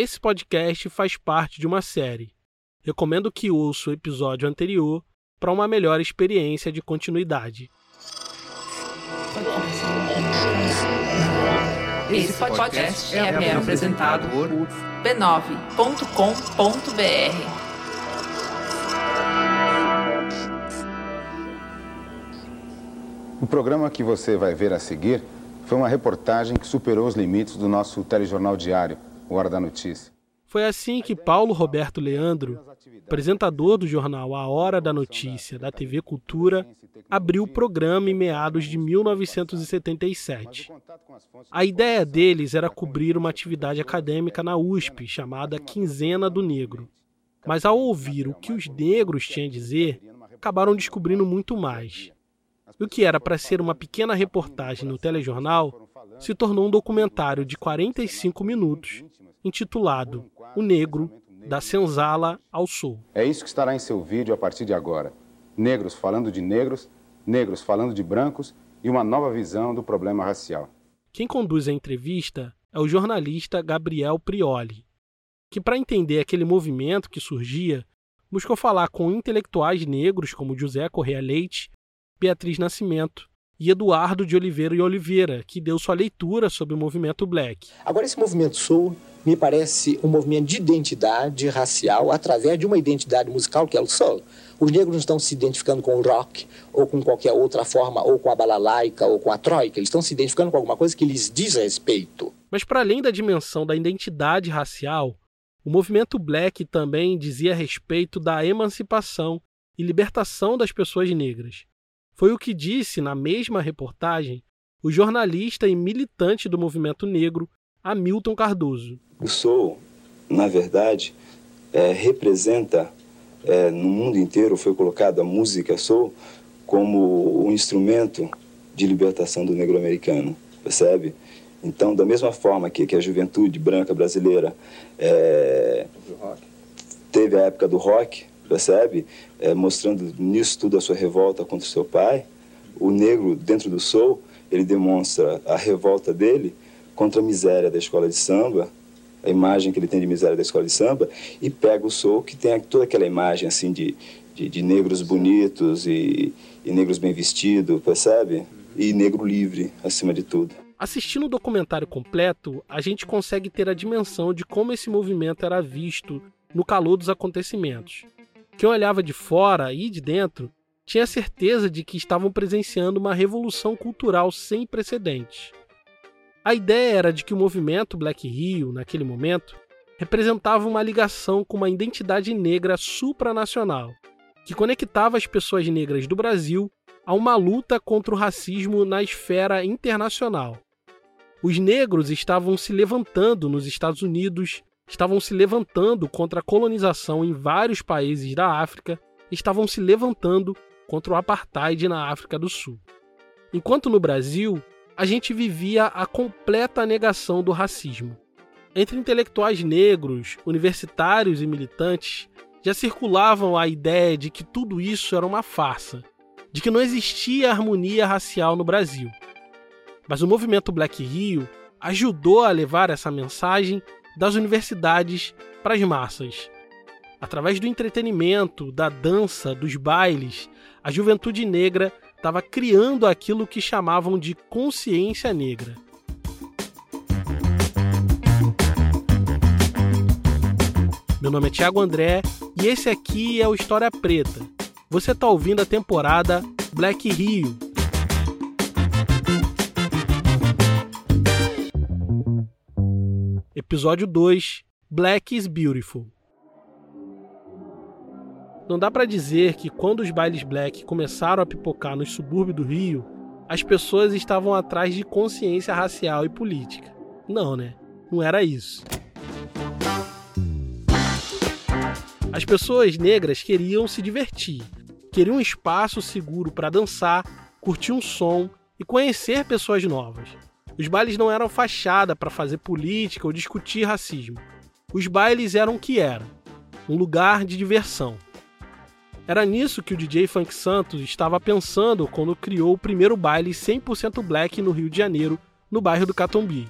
Esse podcast faz parte de uma série. Recomendo que ouça o episódio anterior para uma melhor experiência de continuidade. Esse podcast é, apresentado por b9.com.br. O programa que você vai ver a seguir foi uma reportagem que superou os limites do nosso telejornal diário, o Hora da Notícia. Foi assim que Paulo Roberto Leandro, apresentador do jornal A Hora da Notícia da TV Cultura, abriu o programa em meados de 1977. A ideia deles era cobrir uma atividade acadêmica na USP chamada Quinzena do Negro. Mas ao ouvir o que os negros tinham a dizer, acabaram descobrindo muito mais. O que era para ser uma pequena reportagem no telejornal se tornou um documentário de 45 minutos, intitulado O Negro, da Senzala ao Sul. É isso que estará em seu vídeo a partir de agora. Negros falando de negros, negros falando de brancos e uma nova visão do problema racial. Quem conduz a entrevista é o jornalista Gabriel Prioli, que, para entender aquele movimento que surgia, buscou falar com intelectuais negros como José Correa Leite Beatriz Nascimento e Eduardo de Oliveira e Oliveira, que deu sua leitura sobre o movimento black. Agora, esse movimento soul me parece um movimento de identidade racial através de uma identidade musical que é o soul. Os negros não estão se identificando com o rock ou com qualquer outra forma, ou com a balalaica ou com a troika. Eles estão se identificando com alguma coisa que lhes diz respeito. Mas para além da dimensão da identidade racial, o movimento black também dizia respeito da emancipação e libertação das pessoas negras. Foi o que disse, na mesma reportagem, o jornalista e militante do movimento negro, Hamilton Cardoso. O soul, na verdade, é, representa, é, no mundo inteiro foi colocada a música soul como um instrumento de libertação do negro americano, percebe? Então, da mesma forma que, que a juventude branca brasileira é, teve a época do rock, percebe? É, mostrando nisso tudo a sua revolta contra o seu pai. O negro, dentro do soul, ele demonstra a revolta dele contra a miséria da escola de samba, a imagem que ele tem de miséria da escola de samba, e pega o soul, que tem toda aquela imagem assim de, de, de negros bonitos e, e negros bem vestidos, percebe? E negro livre, acima de tudo. Assistindo o documentário completo, a gente consegue ter a dimensão de como esse movimento era visto no calor dos acontecimentos. Quem olhava de fora e de dentro tinha certeza de que estavam presenciando uma revolução cultural sem precedentes. A ideia era de que o movimento Black Rio, naquele momento, representava uma ligação com uma identidade negra supranacional, que conectava as pessoas negras do Brasil a uma luta contra o racismo na esfera internacional. Os negros estavam se levantando nos Estados Unidos, estavam se levantando contra a colonização em vários países da África, estavam se levantando contra o apartheid na África do Sul. Enquanto no Brasil, a gente vivia a completa negação do racismo. Entre intelectuais negros, universitários e militantes, já circulavam a ideia de que tudo isso era uma farsa, de que não existia harmonia racial no Brasil. Mas o movimento Black Rio ajudou a levar essa mensagem das universidades para as massas. Através do entretenimento, da dança, dos bailes, a juventude negra estava criando aquilo que chamavam de consciência negra. Meu nome é Thiago André e esse aqui é o História Preta. Você está ouvindo a temporada Black Rio, Episódio 2 Black is Beautiful. Não dá para dizer que quando os bailes black começaram a pipocar nos subúrbios do Rio, as pessoas estavam atrás de consciência racial e política. Não, né? Não era isso. As pessoas negras queriam se divertir, queriam um espaço seguro para dançar, curtir um som e conhecer pessoas novas. Os bailes não eram fachada para fazer política ou discutir racismo. Os bailes eram o que eram: um lugar de diversão. Era nisso que o DJ Funk Santos estava pensando quando criou o primeiro baile 100% black no Rio de Janeiro, no bairro do Catumbi.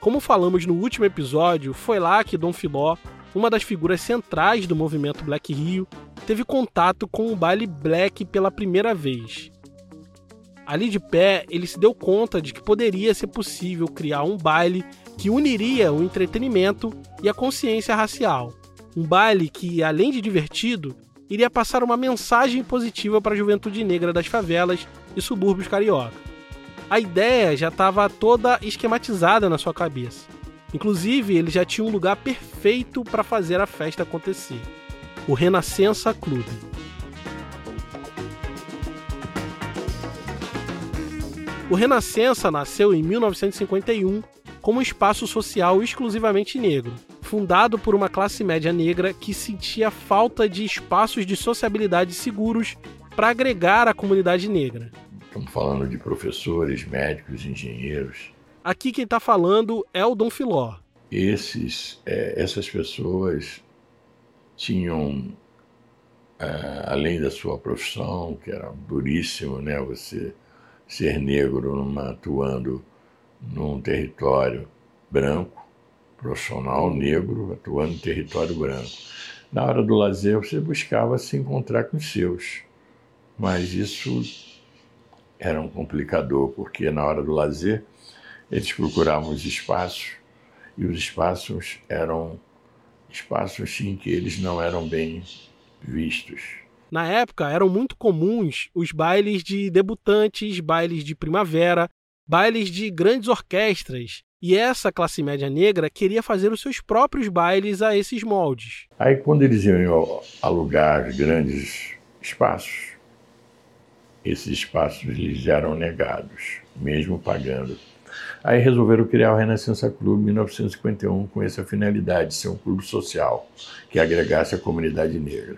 Como falamos no último episódio, foi lá que Dom Filó, uma das figuras centrais do movimento Black Rio, teve contato com o baile black pela primeira vez. Ali de pé, ele se deu conta de que poderia ser possível criar um baile que uniria o entretenimento e a consciência racial. Um baile que, além de divertido, iria passar uma mensagem positiva para a juventude negra das favelas e subúrbios carioca. A ideia já estava toda esquematizada na sua cabeça. Inclusive, ele já tinha um lugar perfeito para fazer a festa acontecer: o Renascença Clube. O Renascença nasceu em 1951 como um espaço social exclusivamente negro, fundado por uma classe média negra que sentia falta de espaços de sociabilidade seguros para agregar a comunidade negra. Estamos falando de professores, médicos, engenheiros. Aqui quem está falando é o Dom Filó. Esses, é, essas pessoas tinham, é, além da sua profissão, que era duríssimo, né? Você ser negro numa, atuando num território branco, profissional negro atuando em território branco. Na hora do lazer, você buscava se encontrar com os seus, mas isso era um complicador, porque na hora do lazer, eles procuravam os espaços, e os espaços eram espaços em que eles não eram bem vistos. Na época, eram muito comuns os bailes de debutantes, bailes de primavera, bailes de grandes orquestras, e essa classe média negra queria fazer os seus próprios bailes a esses moldes. Aí, quando eles iam alugar grandes espaços, esses espaços lhes eram negados, mesmo pagando. Aí resolveram criar o Renascença Clube em 1951 com essa finalidade de ser um clube social que agregasse a comunidade negra.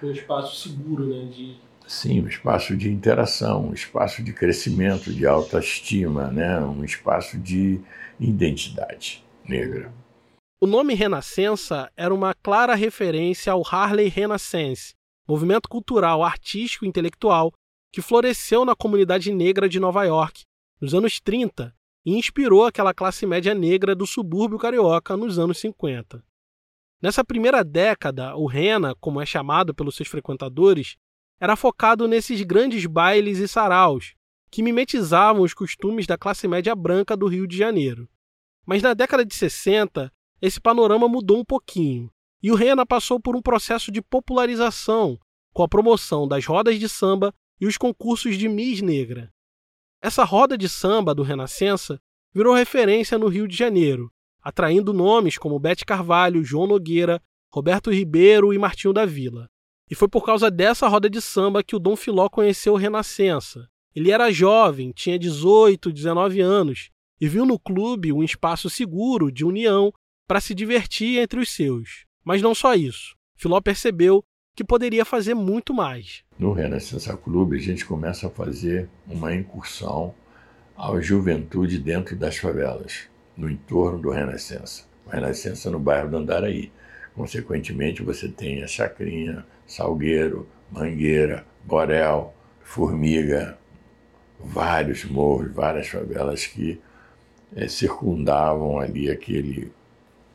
Um espaço seguro, né? De... Sim, um espaço de interação, um espaço de crescimento, de autoestima, né? um espaço de identidade negra. O nome Renascença era uma clara referência ao Harley Renaissance, movimento cultural, artístico e intelectual que floresceu na comunidade negra de Nova York nos anos 30 e inspirou aquela classe média negra do subúrbio carioca nos anos 50. Nessa primeira década, o Rena, como é chamado pelos seus frequentadores, era focado nesses grandes bailes e saraus, que mimetizavam os costumes da classe média branca do Rio de Janeiro. Mas na década de 60, esse panorama mudou um pouquinho, e o Rena passou por um processo de popularização, com a promoção das rodas de samba e os concursos de Miss Negra. Essa roda de samba do Renascença virou referência no Rio de Janeiro, atraindo nomes como Bete Carvalho, João Nogueira, Roberto Ribeiro e Martinho da Vila. E foi por causa dessa roda de samba que o Dom Filó conheceu o Renascença, ele era jovem, tinha 18, 19 anos e viu no clube um espaço seguro de união para se divertir entre os seus. Mas não só isso. Filó percebeu que poderia fazer muito mais. No Renascença Clube, a gente começa a fazer uma incursão à juventude dentro das favelas, no entorno do Renascença. O Renascença no bairro do Andaraí. Consequentemente, você tem a Chacrinha, Salgueiro, Mangueira, Borel, Formiga, vários morros, várias favelas que é, circundavam ali aquele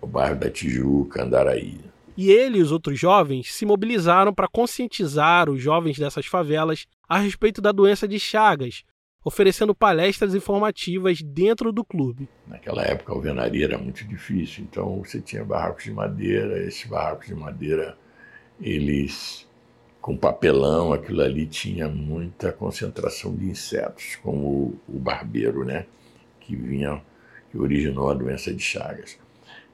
o bairro da Tijuca, Andaraí. E ele e os outros jovens se mobilizaram para conscientizar os jovens dessas favelas a respeito da doença de Chagas, oferecendo palestras informativas dentro do clube. Naquela época a alvenaria era muito difícil, então você tinha barracos de madeira, esses barracos de madeira eles com papelão, aquilo ali tinha muita concentração de insetos, como o, barbeiro, né, que vinha, que originou a doença de Chagas.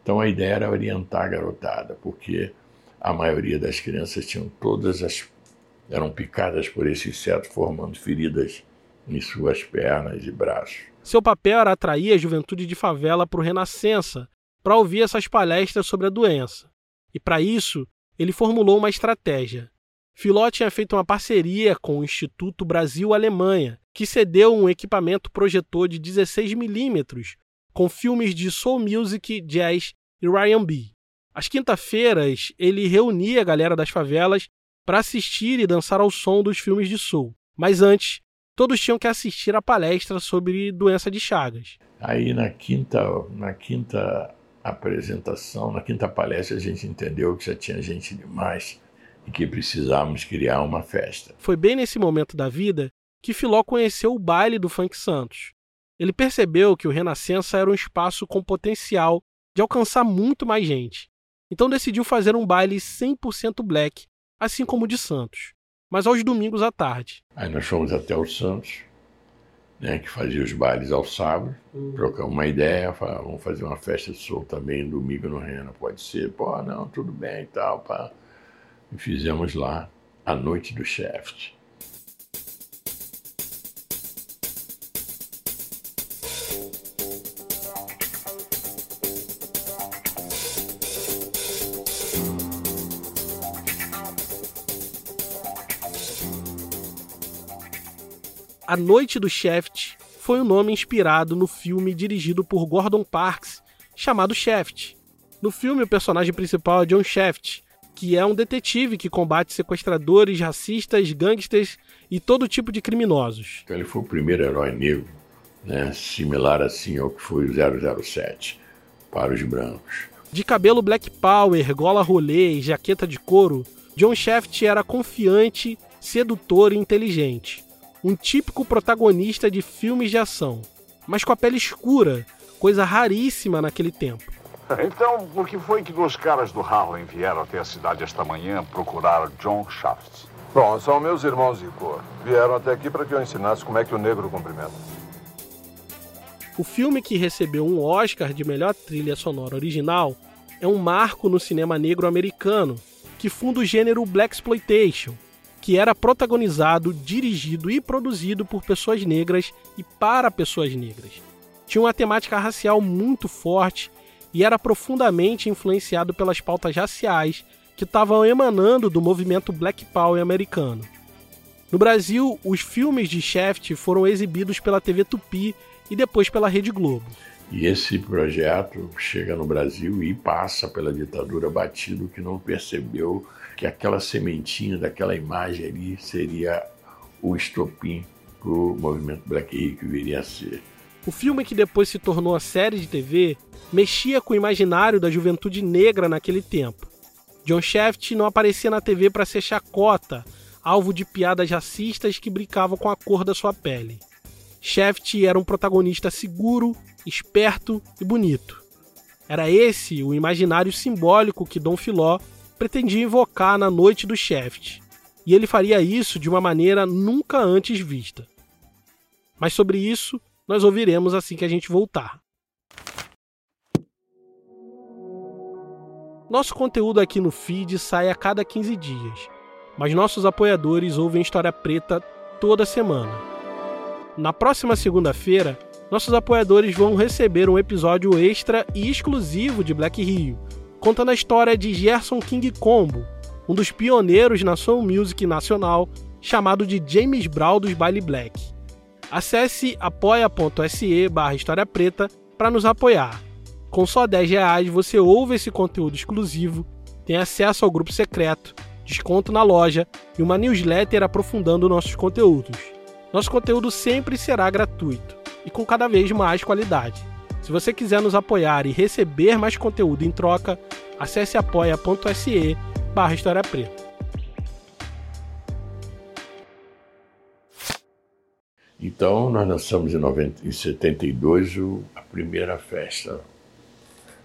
Então a ideia era orientar a garotada, porque a maioria das crianças tinham todas as eram picadas por esse inseto, formando feridas em suas pernas e braços. Seu papel era atrair a juventude de favela para o Renascença, para ouvir essas palestras sobre a doença. E para isso, ele formulou uma estratégia. Filó tinha feito uma parceria com o Instituto Brasil-Alemanha, que cedeu um equipamento projetor de 16mm com filmes de soul music, jazz e R&B. Às quinta-feiras, ele reunia a galera das favelas para assistir e dançar ao som dos filmes de soul. Mas antes, todos tinham que assistir a palestra sobre doença de Chagas. Aí na quinta, na quinta apresentação, na quinta palestra, a gente entendeu que já tinha gente demais e que precisávamos criar uma festa. Foi bem nesse momento da vida que Filó conheceu o baile do Funk Santos. Ele percebeu que o Renascença era um espaço com potencial de alcançar muito mais gente. Então decidiu fazer um baile 100% black, assim como o de Santos, mas aos domingos à tarde. Aí nós fomos até o Santos, né, que fazia os bailes ao sábado, uhum. trocamos uma ideia, falamos, vamos fazer uma festa de sol também domingo no Rena, pode ser? Pô, não, tudo bem e tal, pá. E fizemos lá a noite do Shaft. A Noite do Shaft foi o um nome inspirado no filme dirigido por Gordon Parks, chamado Shaft. No filme, o personagem principal é John Shaft, que é um detetive que combate sequestradores, racistas, gangsters e todo tipo de criminosos. Então, ele foi o primeiro herói negro, né, similar assim ao que foi o 007 para os brancos. De cabelo black power, gola rolê e jaqueta de couro, John Shaft era confiante, sedutor e inteligente um típico protagonista de filmes de ação, mas com a pele escura, coisa raríssima naquele tempo. Então, por que foi que dois caras do Harlem vieram até a cidade esta manhã procurar John Shaft? Bom, são meus irmãos de cor. Vieram até aqui para que eu ensinasse como é que o negro cumprimenta. O filme que recebeu um Oscar de melhor trilha sonora original é um marco no cinema negro americano, que funda o gênero Black Exploitation, que era protagonizado, dirigido e produzido por pessoas negras e para pessoas negras. Tinha uma temática racial muito forte e era profundamente influenciado pelas pautas raciais que estavam emanando do movimento Black Power americano. No Brasil, os filmes de Shaft foram exibidos pela TV Tupi e depois pela Rede Globo. E esse projeto chega no Brasil e passa pela ditadura batido que não percebeu que aquela sementinha daquela imagem ali seria o estopim para o movimento Black Hill que viria a ser. O filme que depois se tornou a série de TV mexia com o imaginário da juventude negra naquele tempo. John Shaft não aparecia na TV para ser chacota, alvo de piadas racistas que brincavam com a cor da sua pele. Shaft era um protagonista seguro, esperto e bonito. Era esse o imaginário simbólico que Dom Filó pretendia invocar na noite do Shaft, e ele faria isso de uma maneira nunca antes vista. Mas sobre isso nós ouviremos assim que a gente voltar. Nosso conteúdo aqui no feed sai a cada 15 dias, mas nossos apoiadores ouvem História Preta toda semana. Na próxima segunda-feira, nossos apoiadores vão receber um episódio extra e exclusivo de Black Rio, contando a história de Gerson King Combo, um dos pioneiros na soul music nacional, chamado de James Brown dos Baile Black. Acesse apoia.se barra História Preta para nos apoiar. Com só 10 reais você ouve esse conteúdo exclusivo, tem acesso ao grupo secreto, desconto na loja e uma newsletter aprofundando nossos conteúdos. Nosso conteúdo sempre será gratuito e com cada vez mais qualidade. Se você quiser nos apoiar e receber mais conteúdo em troca, acesse apoia.se barra História Preta. Então, nós lançamos em, 90, em 72 o, a primeira festa,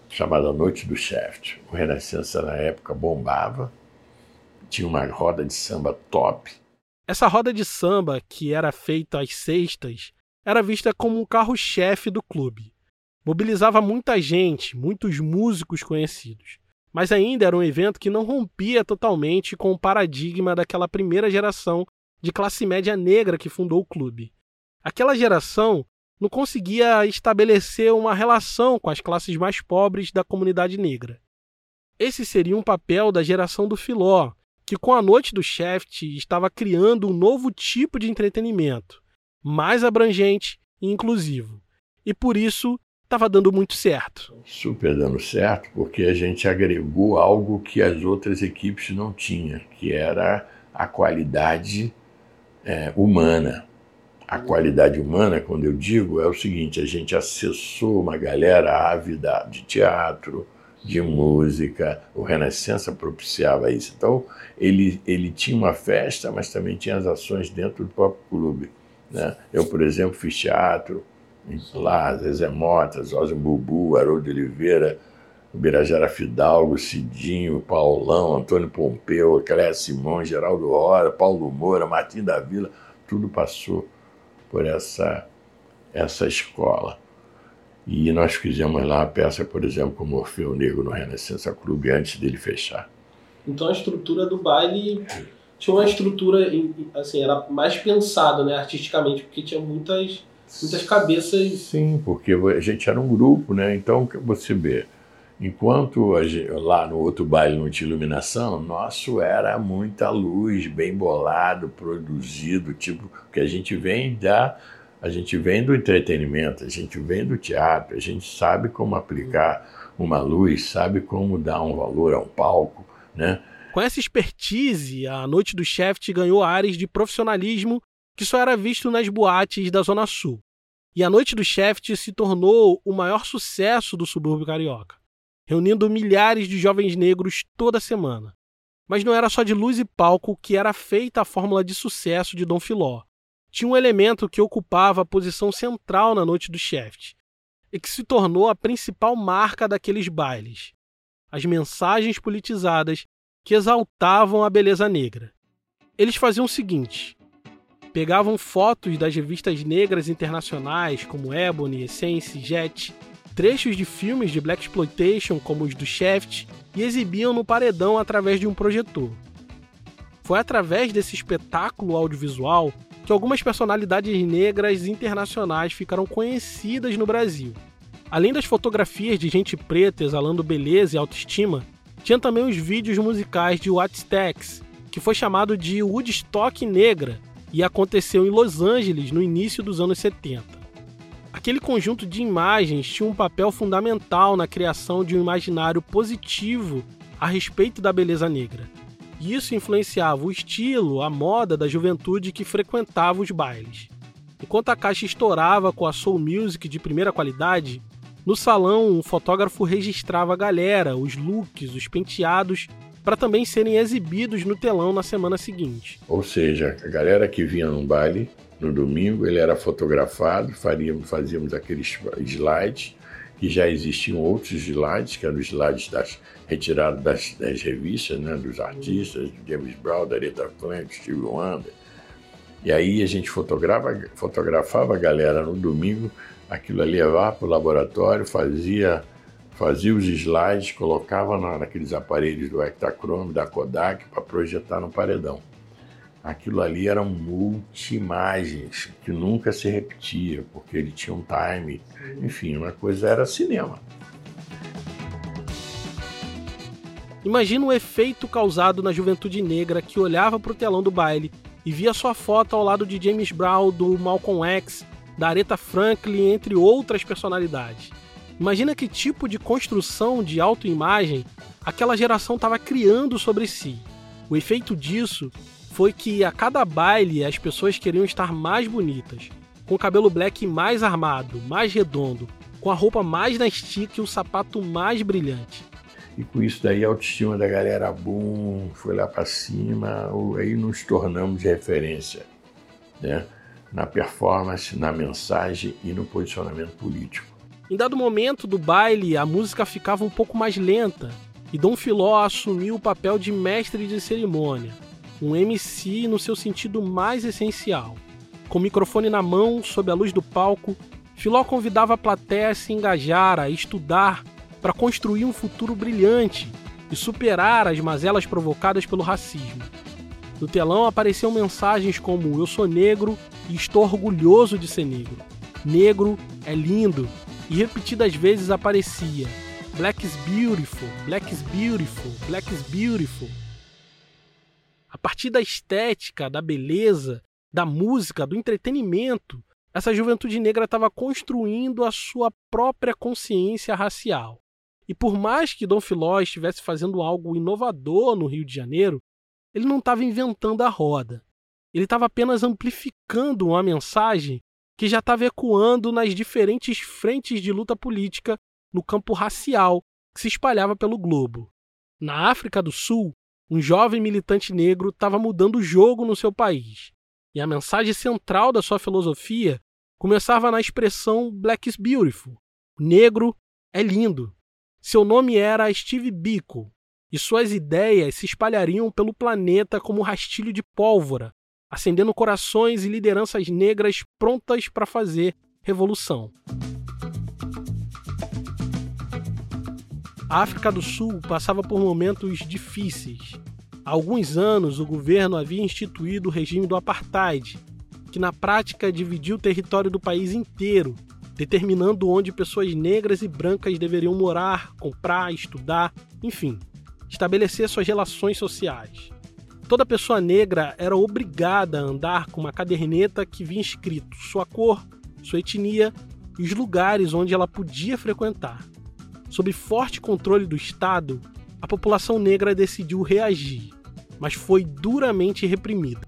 chamada Noite do Shaft. O Renascença, na época, bombava, tinha uma roda de samba top. Essa roda de samba, que era feita às sextas, era vista como um carro-chefe do clube mobilizava muita gente, muitos músicos conhecidos. Mas ainda era um evento que não rompia totalmente com o paradigma daquela primeira geração de classe média negra que fundou o clube. Aquela geração não conseguia estabelecer uma relação com as classes mais pobres da comunidade negra. Esse seria um papel da geração do Filó, que com a noite do Shaft estava criando um novo tipo de entretenimento, mais abrangente e inclusivo. E por isso estava dando muito certo. Super dando certo, porque a gente agregou algo que as outras equipes não tinham, que era a qualidade é, humana, a qualidade humana, quando eu digo, é o seguinte: a gente acessou uma galera ávida de teatro, de música, o Renascença propiciava isso. Então, ele, ele tinha uma festa, mas também tinha as ações dentro do próprio clube. Né? Eu, por exemplo, fiz teatro lá, Zezé Mota, Zózimo Bubu, Haroldo Oliveira, Birajara Fidalgo, Cidinho, Paulão, Antônio Pompeu, Cléia Simão, Geraldo Hora, Paulo Moura, Martim da Vila, tudo passou por essa, essa escola. E nós fizemos lá a peça, por exemplo, com Morfeu Negro no Renascença Clube antes dele fechar. Então a estrutura do baile tinha uma estrutura, assim, era mais pensado, né, artisticamente, porque tinha muitas, muitas cabeças. Sim, porque a gente era um grupo, né? Então você vê, enquanto gente, lá no outro baile não tinha iluminação, nosso era muita luz, bem bolado, produzido, tipo que a gente vem da a gente vem do entretenimento, a gente vem do teatro, a gente sabe como aplicar uma luz, sabe como dar um valor a um palco, né? Com essa expertise, a Noite do Shaft ganhou áreas de profissionalismo que só era visto nas boates da Zona Sul. E a Noite do Shaft se tornou o maior sucesso do subúrbio carioca, reunindo milhares de jovens negros toda semana. Mas não era só de luz e palco que era feita a fórmula de sucesso de Dom Filó tinha um elemento que ocupava a posição central na noite do Shaft e que se tornou a principal marca daqueles bailes: as mensagens politizadas que exaltavam a beleza negra. Eles faziam o seguinte: pegavam fotos das revistas negras internacionais como Ebony, Essence, Jet, trechos de filmes de black exploitation como os do Shaft e exibiam no paredão através de um projetor. Foi através desse espetáculo audiovisual que algumas personalidades negras internacionais ficaram conhecidas no Brasil. Além das fotografias de gente preta exalando beleza e autoestima, tinha também os vídeos musicais de Wattstax, que foi chamado de Woodstock Negra e aconteceu em Los Angeles no início dos anos 70. Aquele conjunto de imagens tinha um papel fundamental na criação de um imaginário positivo a respeito da beleza negra isso influenciava o estilo, a moda da juventude que frequentava os bailes. Enquanto a caixa estourava com a soul music de primeira qualidade, no salão um fotógrafo registrava a galera, os looks, os penteados, para também serem exibidos no telão na semana seguinte. Ou seja, a galera que vinha no baile no domingo, ele era fotografado, faríamos, fazíamos aqueles slides que já existiam outros slides, que eram os slides das, retirados das, das revistas, né, dos artistas, James Brown, da Aretha Franklin, Steve Wonder. E aí a gente fotografava, fotografava a galera no domingo, aquilo ali levava para o laboratório, fazia, fazia os slides, colocava na, naqueles aparelhos do Ektachrome, da Kodak, para projetar no paredão aquilo ali eram multi-imagens que nunca se repetia, porque ele tinha um time, enfim, uma coisa era cinema. Imagina o efeito causado na juventude negra que olhava para o telão do baile e via sua foto ao lado de James Brown, do Malcolm X, da Aretha Franklin, entre outras personalidades. Imagina que tipo de construção de autoimagem aquela geração estava criando sobre si. O efeito disso foi que a cada baile as pessoas queriam estar mais bonitas, com o cabelo black mais armado, mais redondo, com a roupa mais na estica e o sapato mais brilhante. E com isso daí a autoestima da galera boom, foi lá para cima, aí nos tornamos referência, né? Na performance, na mensagem e no posicionamento político. Em dado momento do baile, a música ficava um pouco mais lenta e Dom Filó assumiu o papel de mestre de cerimônia, um MC no seu sentido mais essencial. Com o microfone na mão, sob a luz do palco, Filó convidava a plateia a se engajar, a estudar, para construir um futuro brilhante e superar as mazelas provocadas pelo racismo. No telão apareciam mensagens como Eu sou negro e estou orgulhoso de ser negro. Negro é lindo. E repetidas vezes aparecia Black is beautiful, Black is beautiful, Black is beautiful. A partir da estética, da beleza, da música, do entretenimento, essa juventude negra estava construindo a sua própria consciência racial. E por mais que Dom Filó estivesse fazendo algo inovador no Rio de Janeiro, ele não estava inventando a roda. ele estava apenas amplificando uma mensagem que já estava ecoando nas diferentes frentes de luta política no campo racial que se espalhava pelo globo. Na África do Sul, um jovem militante negro estava mudando o jogo no seu país, e a mensagem central da sua filosofia começava na expressão Black is Beautiful negro é lindo. Seu nome era Steve Biko, e suas ideias se espalhariam pelo planeta como rastilho de pólvora, acendendo corações e lideranças negras prontas para fazer revolução. A África do Sul passava por momentos difíceis. Há alguns anos, o governo havia instituído o regime do apartheid, que na prática dividiu o território do país inteiro, determinando onde pessoas negras e brancas deveriam morar, comprar, estudar, enfim, estabelecer suas relações sociais. Toda pessoa negra era obrigada a andar com uma caderneta que vinha escrito sua cor, sua etnia e os lugares onde ela podia frequentar. Sob forte controle do Estado, a população negra decidiu reagir, mas foi duramente reprimida.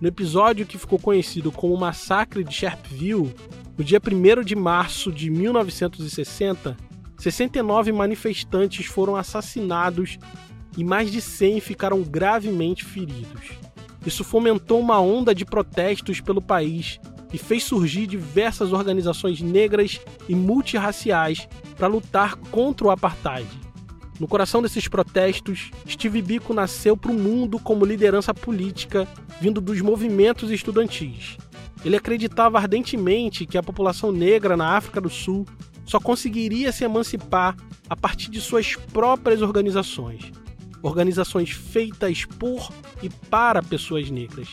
No episódio que ficou conhecido como o Massacre de Sharpeville, no dia 1 de março de 1960, 69 manifestantes foram assassinados e mais de 100 ficaram gravemente feridos. Isso fomentou uma onda de protestos pelo país e fez surgir diversas organizações negras e multirraciais para lutar contra o apartheid. No coração desses protestos, Steve Biko nasceu para o mundo como liderança política vindo dos movimentos estudantis. Ele acreditava ardentemente que a população negra na África do Sul só conseguiria se emancipar a partir de suas próprias organizações organizações feitas por e para pessoas negras.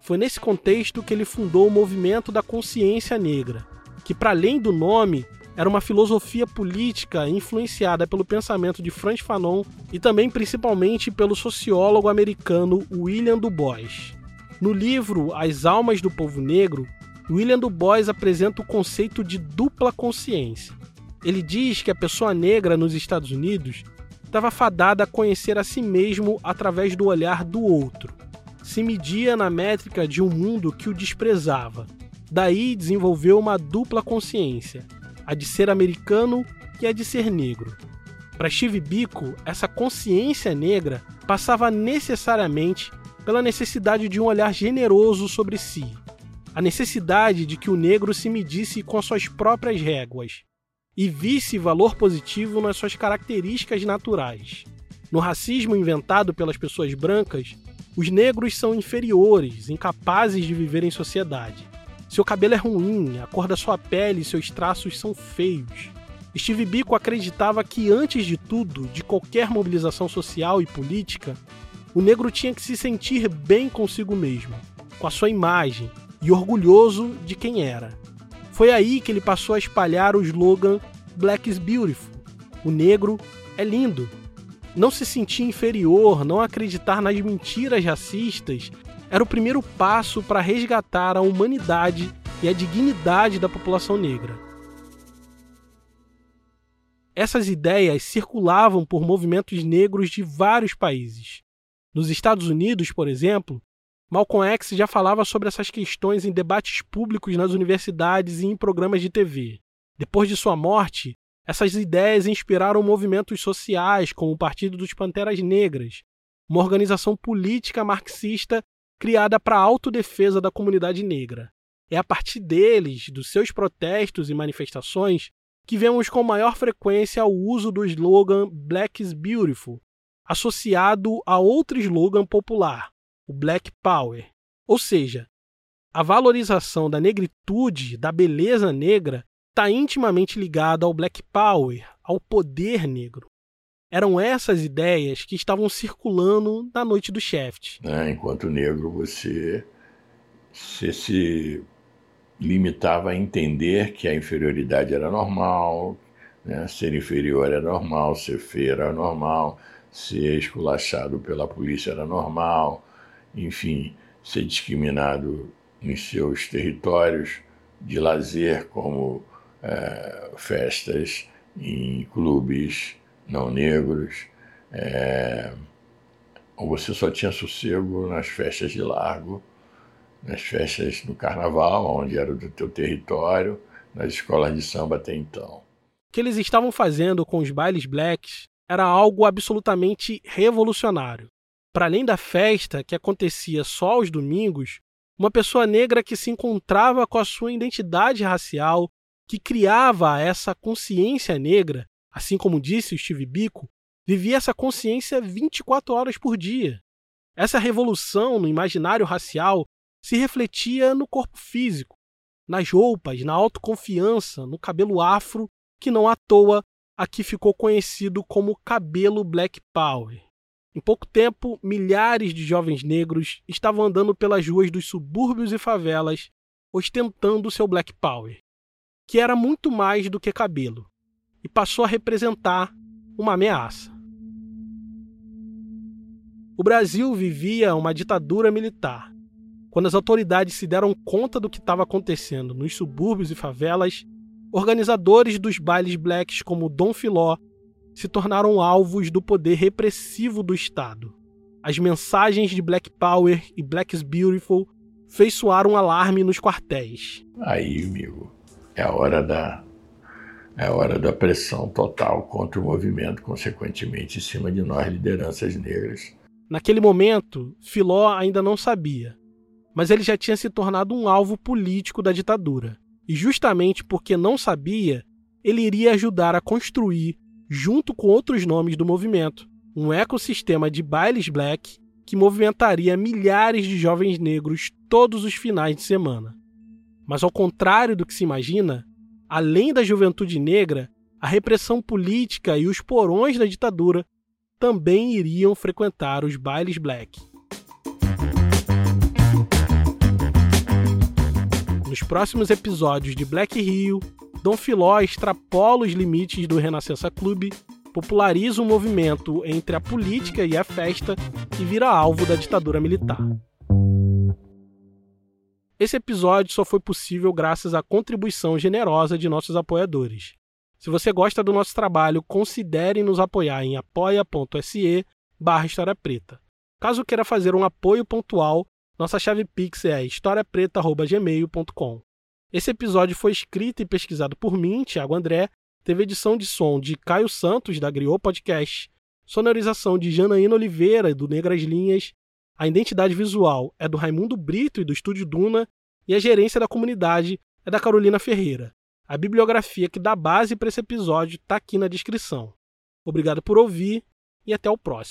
Foi nesse contexto que ele fundou o movimento da consciência negra, que, para além do nome, era uma filosofia política influenciada pelo pensamento de Franz Fanon e também principalmente pelo sociólogo americano William Du Bois. No livro As Almas do Povo Negro, William Du Bois apresenta o conceito de dupla consciência. Ele diz que a pessoa negra nos Estados Unidos estava fadada a conhecer a si mesmo através do olhar do outro. Se media na métrica de um mundo que o desprezava. Daí desenvolveu uma dupla consciência, a de ser americano e a de ser negro. Para Steve Biko, essa consciência negra passava necessariamente pela necessidade de um olhar generoso sobre si, a necessidade de que o negro se medisse com as suas próprias réguas e visse valor positivo nas suas características naturais. No racismo inventado pelas pessoas brancas, os negros são inferiores, incapazes de viver em sociedade. Seu cabelo é ruim, a cor da sua pele e seus traços são feios. Steve Biko acreditava que, antes de tudo, de qualquer mobilização social e política, o negro tinha que se sentir bem consigo mesmo, com a sua imagem e orgulhoso de quem era. Foi aí que ele passou a espalhar o slogan Black is Beautiful. O negro é lindo. Não se sentir inferior, não acreditar nas mentiras racistas, era o primeiro passo para resgatar a humanidade e a dignidade da população negra. Essas ideias circulavam por movimentos negros de vários países. Nos Estados Unidos, por exemplo, Malcolm X já falava sobre essas questões em debates públicos nas universidades e em programas de TV. Depois de sua morte, essas ideias inspiraram movimentos sociais como o Partido dos Panteras Negras, uma organização política marxista criada para a autodefesa da comunidade negra. É a partir deles, dos seus protestos e manifestações, que vemos com maior frequência o uso do slogan Black is Beautiful, associado a outro slogan popular, o Black Power. Ou seja, a valorização da negritude, da beleza negra, está intimamente ligada ao Black Power, ao poder negro. Eram essas ideias que estavam circulando na noite do Shaft. É, enquanto negro, você, você se limitava a entender que a inferioridade era normal, né? ser inferior era normal, ser feio era normal, ser esculachado pela polícia era normal, enfim, ser discriminado em seus territórios de lazer, como é, festas em clubes não negros, é, você só tinha sossego nas festas de largo, nas festas no carnaval, onde era do teu território, nas escolas de samba até então. O que eles estavam fazendo com os bailes blacks era algo absolutamente revolucionário. Para além da festa, que acontecia só aos domingos, uma pessoa negra que se encontrava com a sua identidade racial, que criava essa consciência negra, assim como disse o Steve Biko, vivia essa consciência 24 horas por dia. Essa revolução no imaginário racial se refletia no corpo físico, nas roupas, na autoconfiança, no cabelo afro, que não à toa aqui ficou conhecido como cabelo Black Power. Em pouco tempo, milhares de jovens negros estavam andando pelas ruas dos subúrbios e favelas, ostentando seu Black Power, que era muito mais do que cabelo, e passou a representar uma ameaça. O Brasil vivia uma ditadura militar. Quando as autoridades se deram conta do que estava acontecendo nos subúrbios e favelas, organizadores dos bailes blacks como Dom Filó se tornaram alvos do poder repressivo do Estado. As mensagens de Black Power e Black is Beautiful fez soar um alarme nos quartéis. Aí, amigo, é a hora da é a hora da pressão total contra o movimento, consequentemente em cima de nós lideranças negras. Naquele momento, Filó ainda não sabia, mas ele já tinha se tornado um alvo político da ditadura. E justamente porque não sabia, ele iria ajudar a construir junto com outros nomes do movimento, um ecossistema de bailes black que movimentaria milhares de jovens negros todos os finais de semana. Mas ao contrário do que se imagina, além da juventude negra, a repressão política e os porões da ditadura também iriam frequentar os bailes black. Nos próximos episódios de Black Rio, Dom Filó extrapola os limites do Renascença Clube, populariza um movimento entre a política e a festa e vira alvo da ditadura militar. Esse episódio só foi possível graças à contribuição generosa de nossos apoiadores. Se você gosta do nosso trabalho, considere nos apoiar em apoia.se barra História Preta. Caso queira fazer um apoio pontual, nossa chave Pix é historiapreta.gmail.com. Esse episódio foi escrito e pesquisado por mim, Thiago André, teve edição de som de Caio Santos, da Griot Podcast, sonorização de Janaína Oliveira, do Negras Linhas, a identidade visual é do Raimundo Brito e do Estúdio Duna, e a gerência da comunidade é da Carolina Ferreira. A bibliografia que dá base para esse episódio está aqui na descrição. Obrigado por ouvir e até o próximo.